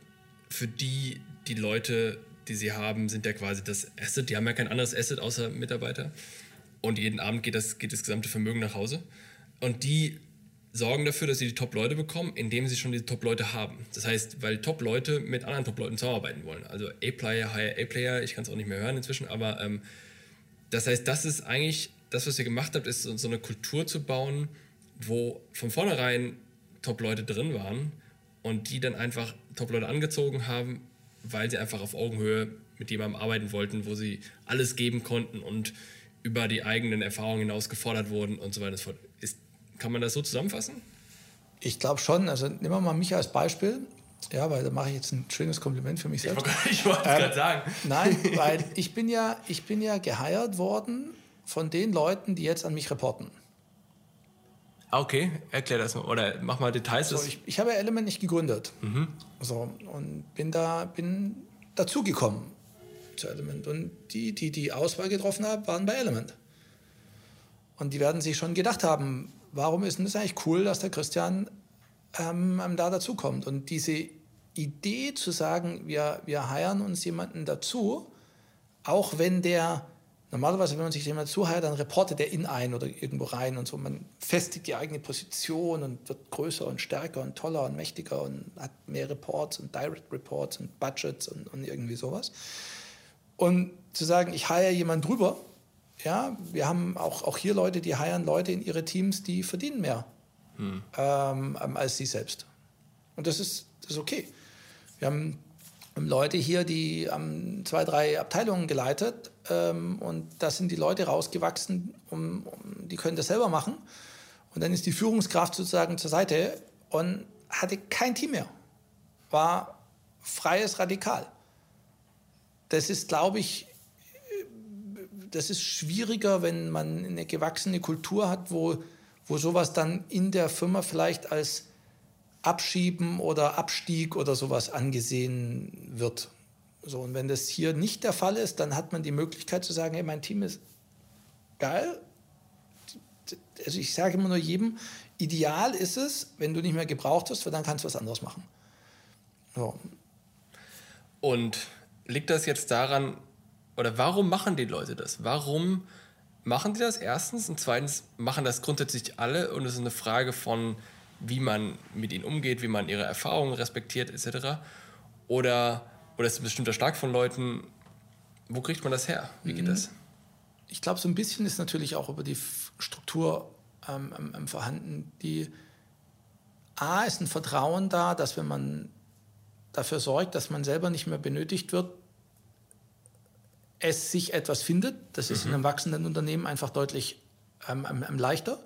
für die, die Leute die sie haben, sind ja quasi das Asset. Die haben ja kein anderes Asset außer Mitarbeiter. Und jeden Abend geht das, geht das gesamte Vermögen nach Hause. Und die sorgen dafür, dass sie die Top-Leute bekommen, indem sie schon die Top-Leute haben. Das heißt, weil Top-Leute mit anderen Top-Leuten zusammenarbeiten wollen. Also A-Player, Higher A-Player, ich kann es auch nicht mehr hören inzwischen, aber ähm, das heißt, das ist eigentlich, das, was ihr gemacht habt, ist so, eine Kultur zu bauen, wo von vornherein Top-Leute drin waren und die dann einfach Top-Leute angezogen haben, weil sie einfach auf Augenhöhe mit jemandem arbeiten wollten, wo sie alles geben konnten und über die eigenen Erfahrungen hinaus gefordert wurden und so weiter und so fort. Ist, kann man das so zusammenfassen? Ich glaube schon. Also nehmen wir mal mich als Beispiel. Ja, weil da mache ich jetzt ein schönes Kompliment für mich selbst. Ich wollte es ähm, gerade sagen. Nein, weil ich bin ja, ich bin ja geheiert worden von den Leuten, die jetzt an mich reporten. Ah, okay, erklär das mal oder mach mal Details. So, ich, ich habe Element nicht gegründet. Mhm. So, und bin da bin dazugekommen zu Element. Und die, die die Auswahl getroffen haben, waren bei Element. Und die werden sich schon gedacht haben, warum ist denn das eigentlich cool, dass der Christian ähm, da dazukommt. Und diese Idee zu sagen, wir, wir heiern uns jemanden dazu, auch wenn der, normalerweise, wenn man sich jemanden dazu heiert, dann reportet der in ein oder irgendwo rein und so. Man festigt die eigene Position und wird größer und stärker und toller und mächtiger und hat mehr Reports und Direct Reports und Budgets und, und irgendwie sowas. Und zu sagen, ich heiere jemanden drüber, ja, wir haben auch, auch hier Leute, die heiern Leute in ihre Teams, die verdienen mehr hm. ähm, als sie selbst. Und das ist, das ist okay. Wir haben Leute hier, die haben zwei, drei Abteilungen geleitet ähm, und da sind die Leute rausgewachsen, um, um, die können das selber machen. Und dann ist die Führungskraft sozusagen zur Seite und hatte kein Team mehr. War freies Radikal. Das ist, glaube ich, das ist schwieriger, wenn man eine gewachsene Kultur hat, wo wo sowas dann in der Firma vielleicht als Abschieben oder Abstieg oder sowas angesehen wird. So, und wenn das hier nicht der Fall ist, dann hat man die Möglichkeit zu sagen, hey, mein Team ist geil. Also ich sage immer nur jedem, ideal ist es, wenn du nicht mehr gebraucht hast, weil dann kannst du was anderes machen. So. Und liegt das jetzt daran, oder warum machen die Leute das? Warum machen die das erstens und zweitens machen das grundsätzlich alle und es ist eine Frage von, wie man mit ihnen umgeht, wie man ihre Erfahrungen respektiert etc. Oder, oder ist ein bestimmter Schlag von Leuten, wo kriegt man das her? Wie geht mhm. das? Ich glaube, so ein bisschen ist natürlich auch über die Struktur ähm, ähm, vorhanden. Die A ist ein Vertrauen da, dass wenn man dafür sorgt, dass man selber nicht mehr benötigt wird, es sich etwas findet. Das ist mhm. in einem wachsenden Unternehmen einfach deutlich ähm, ähm, leichter.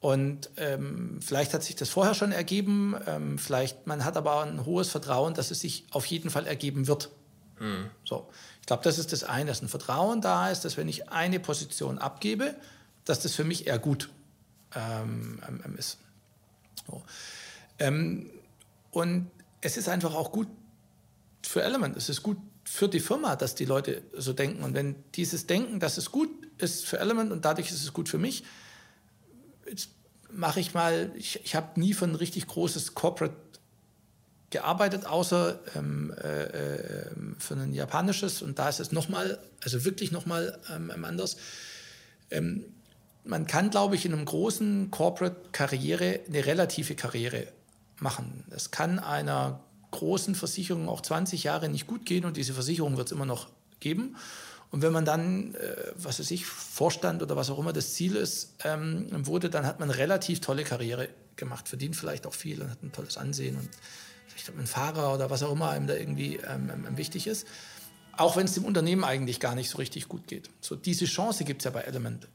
Und ähm, vielleicht hat sich das vorher schon ergeben, ähm, vielleicht man hat aber ein hohes Vertrauen, dass es sich auf jeden Fall ergeben wird. Mhm. So, ich glaube, das ist das eine, dass ein Vertrauen da ist, dass wenn ich eine Position abgebe, dass das für mich eher gut ähm, ähm, ist. So. und es ist einfach auch gut für Element. Es ist gut für die Firma, dass die Leute so denken. Und wenn dieses Denken, dass es gut ist für Element und dadurch ist es gut für mich, jetzt mache ich mal, ich, ich habe nie ein richtig großes Corporate gearbeitet, außer ähm, äh, äh, für ein japanisches und da ist es nochmal, also wirklich nochmal ähm, ähm, anders. Ähm, man kann, glaube ich, in einem großen Corporate-Karriere eine relative Karriere machen. Es kann einer großen Versicherungen auch 20 Jahre nicht gut gehen und diese Versicherung wird es immer noch geben. Und wenn man dann, äh, was weiß ich, Vorstand oder was auch immer das Ziel ist, ähm, wurde, dann hat man relativ tolle Karriere gemacht, verdient vielleicht auch viel und hat ein tolles Ansehen und vielleicht hat man einen Fahrer oder was auch immer einem da irgendwie ähm, ähm, wichtig ist. Auch wenn es dem Unternehmen eigentlich gar nicht so richtig gut geht. So diese Chance gibt es ja bei Element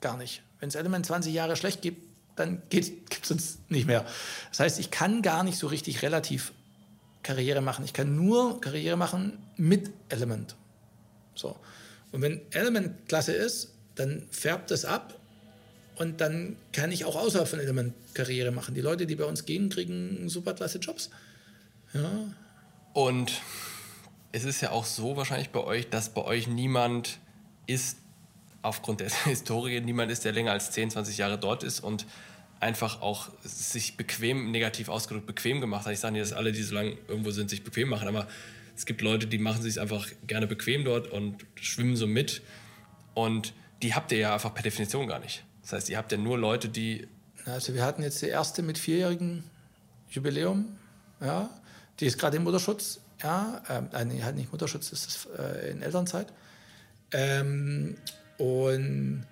gar nicht. Wenn es Element 20 Jahre schlecht gibt, dann gibt es uns nicht mehr. Das heißt, ich kann gar nicht so richtig relativ Karriere machen. Ich kann nur Karriere machen mit Element. So. Und wenn Element klasse ist, dann färbt es ab und dann kann ich auch außerhalb von Element Karriere machen. Die Leute, die bei uns gehen, kriegen super klasse Jobs. Ja. Und es ist ja auch so wahrscheinlich bei euch, dass bei euch niemand ist, aufgrund der Historie, niemand ist, der länger als 10, 20 Jahre dort ist und einfach auch sich bequem, negativ ausgedrückt, bequem gemacht hat. Ich sage nicht, dass alle, die so lange irgendwo sind, sich bequem machen, aber es gibt Leute, die machen sich einfach gerne bequem dort und schwimmen so mit. Und die habt ihr ja einfach per Definition gar nicht. Das heißt, ihr habt ja nur Leute, die. Also wir hatten jetzt die erste mit vierjährigen Jubiläum, ja, die ist gerade im Mutterschutz, ja, ähm, äh, halt nicht Mutterschutz, ist das äh, in Elternzeit. Ähm, und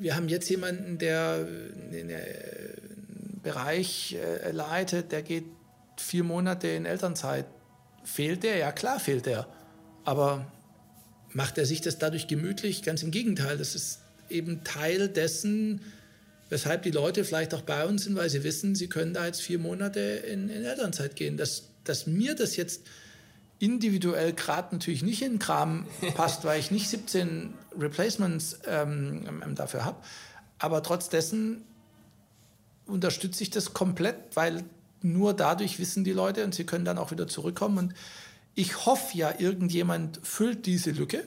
wir haben jetzt jemanden, der den Bereich äh, leitet, der geht vier Monate in Elternzeit. Fehlt der? Ja, klar fehlt der. Aber macht er sich das dadurch gemütlich? Ganz im Gegenteil, das ist eben Teil dessen, weshalb die Leute vielleicht auch bei uns sind, weil sie wissen, sie können da jetzt vier Monate in, in Elternzeit gehen. Dass, dass mir das jetzt individuell gerade natürlich nicht in den Kram passt, weil ich nicht 17 Replacements ähm, ähm, dafür habe. Aber trotz dessen unterstütze ich das komplett, weil nur dadurch wissen die Leute und sie können dann auch wieder zurückkommen. Und ich hoffe ja, irgendjemand füllt diese Lücke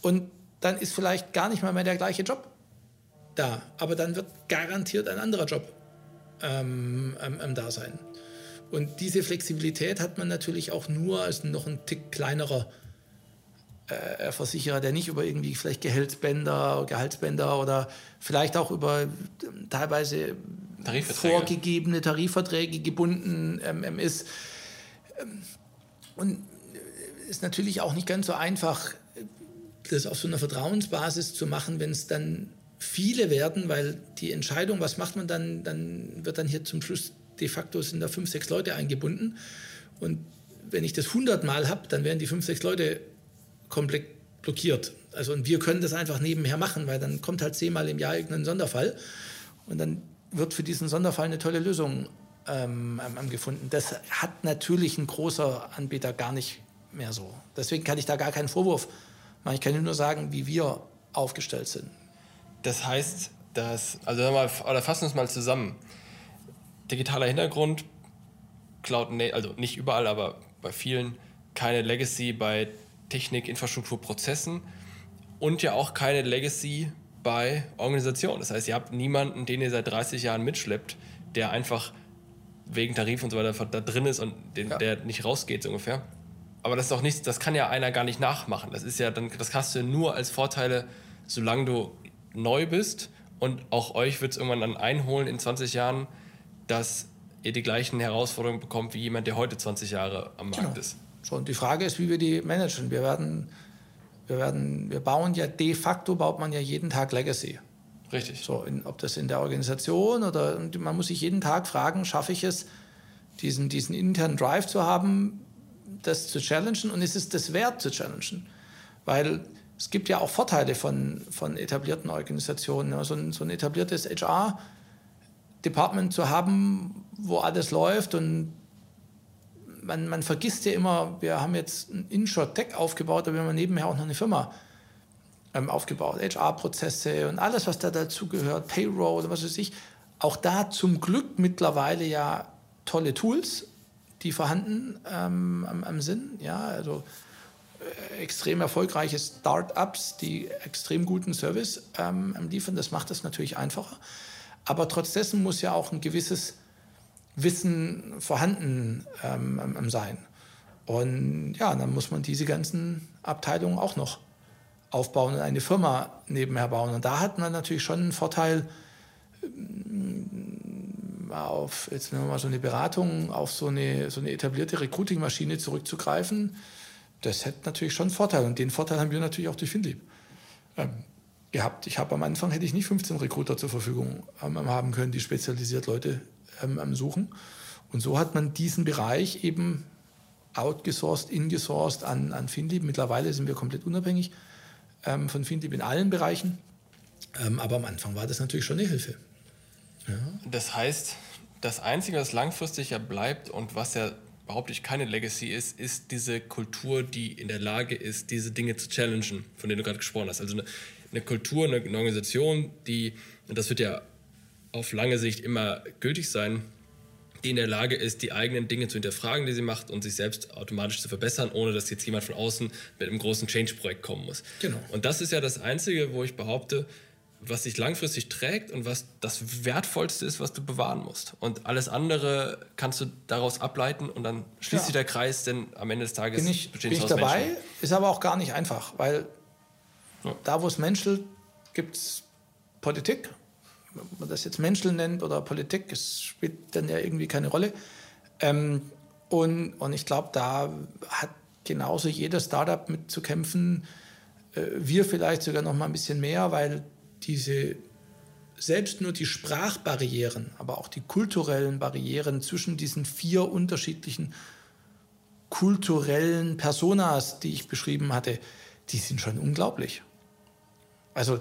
und dann ist vielleicht gar nicht mal mehr der gleiche Job da. Aber dann wird garantiert ein anderer Job ähm, ähm, ähm da sein. Und diese Flexibilität hat man natürlich auch nur als noch ein Tick kleinerer äh, Versicherer, der nicht über irgendwie vielleicht Gehaltsbänder, Gehaltsbänder oder vielleicht auch über teilweise Tarifverträge. vorgegebene Tarifverträge gebunden ähm, ist. Ähm, und ist natürlich auch nicht ganz so einfach, das auf so einer Vertrauensbasis zu machen, wenn es dann viele werden, weil die Entscheidung, was macht man dann, dann wird dann hier zum Schluss de facto sind da fünf, sechs Leute eingebunden. Und wenn ich das hundertmal habe, dann werden die fünf, sechs Leute komplett blockiert. Also und wir können das einfach nebenher machen, weil dann kommt halt zehnmal im Jahr irgendein Sonderfall und dann wird für diesen Sonderfall eine tolle Lösung ähm, gefunden. Das hat natürlich ein großer Anbieter gar nicht mehr so. Deswegen kann ich da gar keinen Vorwurf machen. Ich kann nur sagen, wie wir aufgestellt sind. Das heißt, dass, also mal, oder fassen wir es mal zusammen digitaler Hintergrund, Cloud, also nicht überall, aber bei vielen keine Legacy bei Technik, Infrastruktur, Prozessen und ja auch keine Legacy bei Organisationen. Das heißt, ihr habt niemanden, den ihr seit 30 Jahren mitschleppt, der einfach wegen Tarif und so weiter da drin ist und den, ja. der nicht rausgeht, so ungefähr. Aber das ist doch nichts, das kann ja einer gar nicht nachmachen. Das ist ja dann, das hast du nur als Vorteile, solange du neu bist und auch euch wird es irgendwann dann einholen in 20 Jahren, dass ihr die gleichen Herausforderungen bekommt wie jemand, der heute 20 Jahre am Markt genau. ist. So, und die Frage ist, wie wir die managen. Wir werden, wir werden, wir bauen ja de facto baut man ja jeden Tag Legacy. Richtig. So, in, ob das in der Organisation oder man muss sich jeden Tag fragen, schaffe ich es, diesen, diesen internen Drive zu haben, das zu challengen und ist es das wert zu challengen? Weil es gibt ja auch Vorteile von, von etablierten Organisationen. So ein, so ein etabliertes HR Department zu haben, wo alles läuft und man, man vergisst ja immer, wir haben jetzt ein InShot Tech aufgebaut, aber wir haben nebenher auch noch eine Firma ähm, aufgebaut, HR-Prozesse und alles, was da dazugehört, Payroll oder was weiß ich. Auch da zum Glück mittlerweile ja tolle Tools, die vorhanden ähm, am, am Sinn. Ja, also äh, extrem erfolgreiche Start-ups, die extrem guten Service ähm, liefern. Das macht es natürlich einfacher. Aber trotz dessen muss ja auch ein gewisses Wissen vorhanden ähm, sein. Und ja, dann muss man diese ganzen Abteilungen auch noch aufbauen und eine Firma nebenher bauen. Und da hat man natürlich schon einen Vorteil, ähm, auf, jetzt nehmen wir mal so eine Beratung, auf so eine, so eine etablierte Recruiting-Maschine zurückzugreifen. Das hätte natürlich schon einen Vorteil. Und den Vorteil haben wir natürlich auch durch Finlieb. Ähm, gehabt. Ich habe am Anfang hätte ich nicht 15 Recruiter zur Verfügung ähm, haben können, die spezialisiert Leute ähm, suchen. Und so hat man diesen Bereich eben outgesourced, ingesourced an, an Finlieb. Mittlerweile sind wir komplett unabhängig ähm, von Finlieb in allen Bereichen. Ähm, aber am Anfang war das natürlich schon eine Hilfe. Ja. Das heißt, das Einzige, was langfristig ja bleibt und was ja behaupte ich keine Legacy ist, ist diese Kultur, die in der Lage ist, diese Dinge zu challengen, von denen du gerade gesprochen hast. Also eine, eine Kultur, eine, eine Organisation, die, und das wird ja auf lange Sicht immer gültig sein, die in der Lage ist, die eigenen Dinge zu hinterfragen, die sie macht und sich selbst automatisch zu verbessern, ohne dass jetzt jemand von außen mit einem großen Change-Projekt kommen muss. Genau. Und das ist ja das Einzige, wo ich behaupte, was sich langfristig trägt und was das Wertvollste ist, was du bewahren musst. Und alles andere kannst du daraus ableiten und dann schließt ja. sich der Kreis, denn am Ende des Tages bin ich, bin ich dabei. Menschen. Ist aber auch gar nicht einfach, weil ja. da, wo es menschelt, gibt es Politik. Ob man das jetzt Menschel nennt oder Politik, es spielt dann ja irgendwie keine Rolle. Ähm, und, und ich glaube, da hat genauso jeder Startup mit zu kämpfen. Äh, wir vielleicht sogar noch mal ein bisschen mehr, weil diese selbst nur die Sprachbarrieren, aber auch die kulturellen Barrieren zwischen diesen vier unterschiedlichen kulturellen Personas, die ich beschrieben hatte, die sind schon unglaublich. Also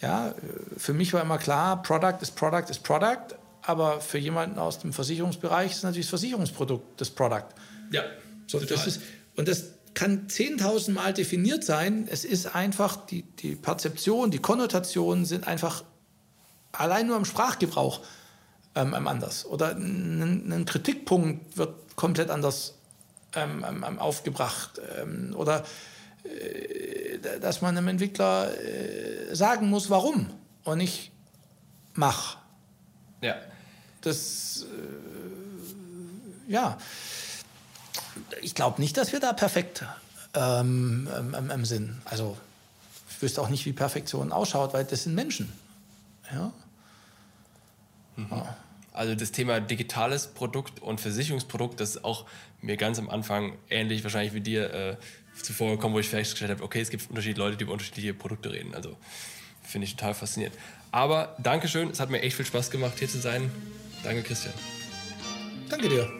Ja, für mich war immer klar, Product ist Product ist Product, aber für jemanden aus dem Versicherungsbereich ist natürlich das Versicherungsprodukt das Product. Ja, so, das ist, und das kann 10.000 Mal definiert sein. Es ist einfach, die, die Perzeption, die Konnotationen sind einfach allein nur im Sprachgebrauch ähm, anders. Oder ein, ein, Kritikpunkt wird komplett anders ähm, aufgebracht. Ähm, oder dass man einem Entwickler äh, sagen muss, warum und nicht mach. Ja. Das, äh, ja. Ich glaube nicht, dass wir da perfekt ähm, im, im Sinn. Also, ich wüsste auch nicht, wie Perfektion ausschaut, weil das sind Menschen. Ja. Mhm. ja. Also das Thema digitales Produkt und Versicherungsprodukt, das ist auch mir ganz am Anfang ähnlich wahrscheinlich wie dir äh, zuvor gekommen, wo ich festgestellt habe, okay, es gibt unterschiedliche Leute, die über unterschiedliche Produkte reden. Also finde ich total faszinierend. Aber Dankeschön, es hat mir echt viel Spaß gemacht, hier zu sein. Danke, Christian. Danke dir.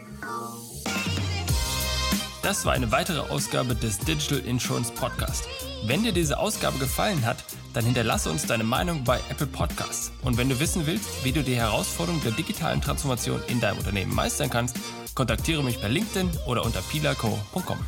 Das war eine weitere Ausgabe des Digital Insurance Podcast. Wenn dir diese Ausgabe gefallen hat, dann hinterlasse uns deine Meinung bei Apple Podcasts. Und wenn du wissen willst, wie du die Herausforderung der digitalen Transformation in deinem Unternehmen meistern kannst, kontaktiere mich per LinkedIn oder unter pilaco.com.